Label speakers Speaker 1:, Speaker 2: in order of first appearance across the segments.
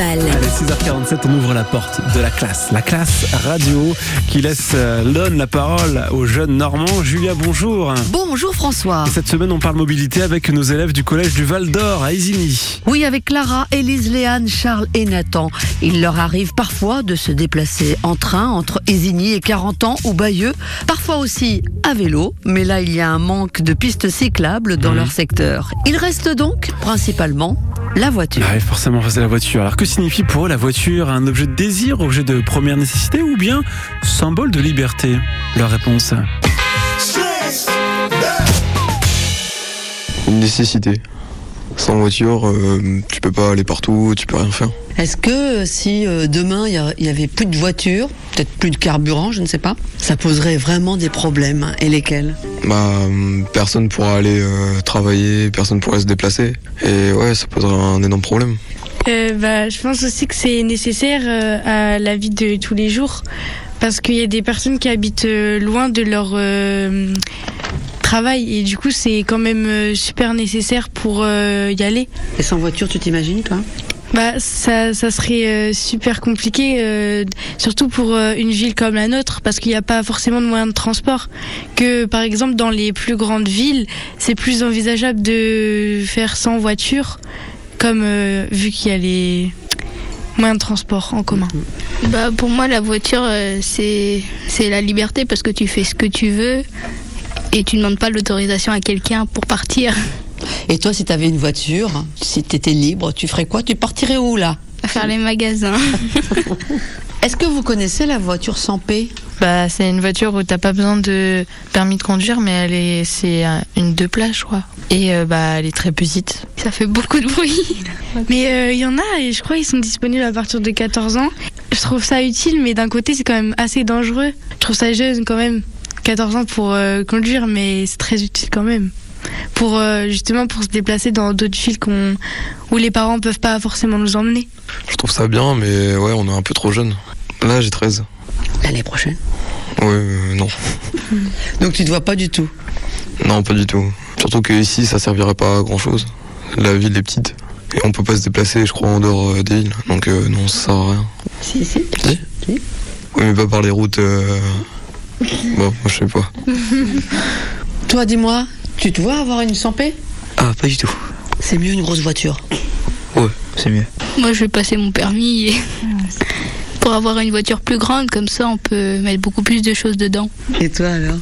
Speaker 1: Allez, 6h47, on ouvre la porte de la classe. La classe radio qui laisse euh, donne la parole aux jeunes normands. Julia, bonjour.
Speaker 2: Bonjour François.
Speaker 1: Et cette semaine, on parle mobilité avec nos élèves du collège du Val d'Or à Isigny.
Speaker 2: Oui, avec Clara, Élise, Léane, Charles et Nathan. Il leur arrive parfois de se déplacer en train entre Isigny et 40 ans ou Bayeux, parfois aussi à vélo, mais là il y a un manque de pistes cyclables dans leur secteur. Il reste donc principalement la voiture.
Speaker 1: Ah oui, forcément, c'est la voiture. Alors, que signifie pour eux la voiture Un objet de désir, objet de première nécessité ou bien symbole de liberté? Leur réponse
Speaker 3: Une nécessité. Sans voiture, euh, tu peux pas aller partout, tu peux rien faire.
Speaker 2: Est-ce que si euh, demain il y avait plus de voiture, peut-être plus de carburant, je ne sais pas, ça poserait vraiment des problèmes Et lesquels?
Speaker 3: Bah, euh, personne pourra aller euh, travailler, personne pourrait se déplacer. Et ouais, ça poserait un énorme problème.
Speaker 4: Euh, bah, je pense aussi que c'est nécessaire euh, à la vie de tous les jours parce qu'il y a des personnes qui habitent euh, loin de leur euh, travail et du coup c'est quand même euh, super nécessaire pour euh, y aller.
Speaker 2: Et sans voiture, tu t'imagines toi?
Speaker 4: Bah ça, ça serait euh, super compliqué, euh, surtout pour euh, une ville comme la nôtre, parce qu'il n'y a pas forcément de moyens de transport. Que par exemple dans les plus grandes villes, c'est plus envisageable de faire sans voiture, comme euh, vu qu'il y a les moyens de transport en commun.
Speaker 5: Bah pour moi la voiture euh, c'est c'est la liberté parce que tu fais ce que tu veux et tu ne demandes pas l'autorisation à quelqu'un pour partir
Speaker 2: Et toi, si tu avais une voiture, si tu étais libre, tu ferais quoi? Tu partirais où là?
Speaker 5: À faire les magasins.
Speaker 2: Est-ce que vous connaissez la voiture sans paix
Speaker 6: Bah, c'est une voiture où t'as pas besoin de permis de conduire, mais elle est, c'est euh, une deux places, je crois. Et euh, bah, elle est très petite.
Speaker 5: Ça fait beaucoup de bruit.
Speaker 4: Mais euh, il y en a et je crois qu'ils sont disponibles à partir de 14 ans. Je trouve ça utile, mais d'un côté c'est quand même assez dangereux. Je trouve ça jeune quand même, 14 ans pour euh, conduire, mais c'est très utile quand même. Pour euh, justement pour se déplacer dans d'autres villes qu'on où les parents peuvent pas forcément nous emmener.
Speaker 3: Je trouve ça bien, mais ouais, on est un peu trop jeune. Là, j'ai 13.
Speaker 2: L'année prochaine.
Speaker 3: Ouais, euh, non.
Speaker 2: Donc tu te vois pas du tout
Speaker 3: Non, pas du tout. Surtout que ici, ça servirait pas à grand chose. La ville est petite. Et on peut pas se déplacer, je crois, en dehors euh, des villes. Donc euh, non, ça sert à rien.
Speaker 2: Si, si.
Speaker 3: Si.
Speaker 2: Si.
Speaker 3: Oui, mais pas par les routes. euh, Bon, moi, je sais pas.
Speaker 2: Toi, dis-moi, tu te vois avoir une sans paix
Speaker 7: Ah, pas du tout.
Speaker 2: C'est mieux une grosse voiture.
Speaker 7: Ouais, c'est mieux.
Speaker 5: Moi je vais passer mon permis et- pour avoir une voiture plus grande comme ça on peut mettre beaucoup plus de choses dedans.
Speaker 2: Et toi alors?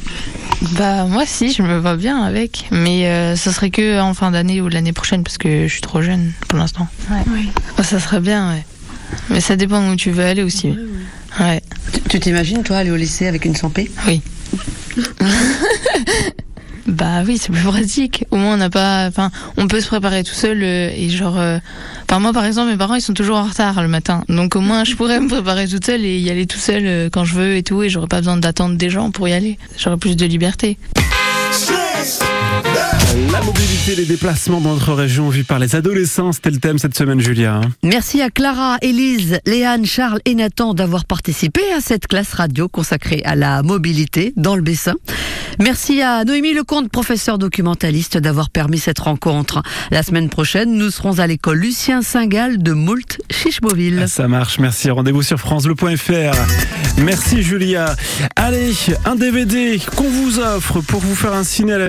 Speaker 6: Bah, moi, si, je me vois bien avec. Mais euh, ça serait que en fin d'année ou l'année prochaine, parce que je suis trop jeune pour l'instant. Ouais. Oh, ça serait bien, ouais. Mais ça dépend où tu veux aller aussi. Ouais.
Speaker 2: Tu- Tu t'imagines, toi, aller au lycée avec une sans paix
Speaker 6: Oui. bah oui, c'est plus pratique. Au moins, on n'a pas. Enfin, on peut se préparer tout seul euh, et genre. euh, Enfin, moi, par exemple, mes parents, ils sont toujours en retard le matin. Donc, au moins, je pourrais me préparer toute seule et y aller tout seul euh, quand je veux et tout. Et j'aurais pas besoin d'attendre des gens pour y aller. J'aurais plus de liberté.
Speaker 1: Mobilité, les déplacements dans notre région vus par les adolescents, c'était le thème cette semaine, Julia. hein.
Speaker 2: Merci à Clara, Élise, Léane, Charles et Nathan d'avoir participé à cette classe radio consacrée à la mobilité dans le Bessin. Merci à Noémie Lecomte, professeur documentaliste, d'avoir permis cette rencontre. La semaine prochaine, nous serons à l'école Lucien Singal de Moult, Chicheboville.
Speaker 1: Ça marche, merci. Rendez-vous sur FranceBleu.fr. Merci Julia. Allez, un DVD qu'on vous offre pour vous faire un ciné à la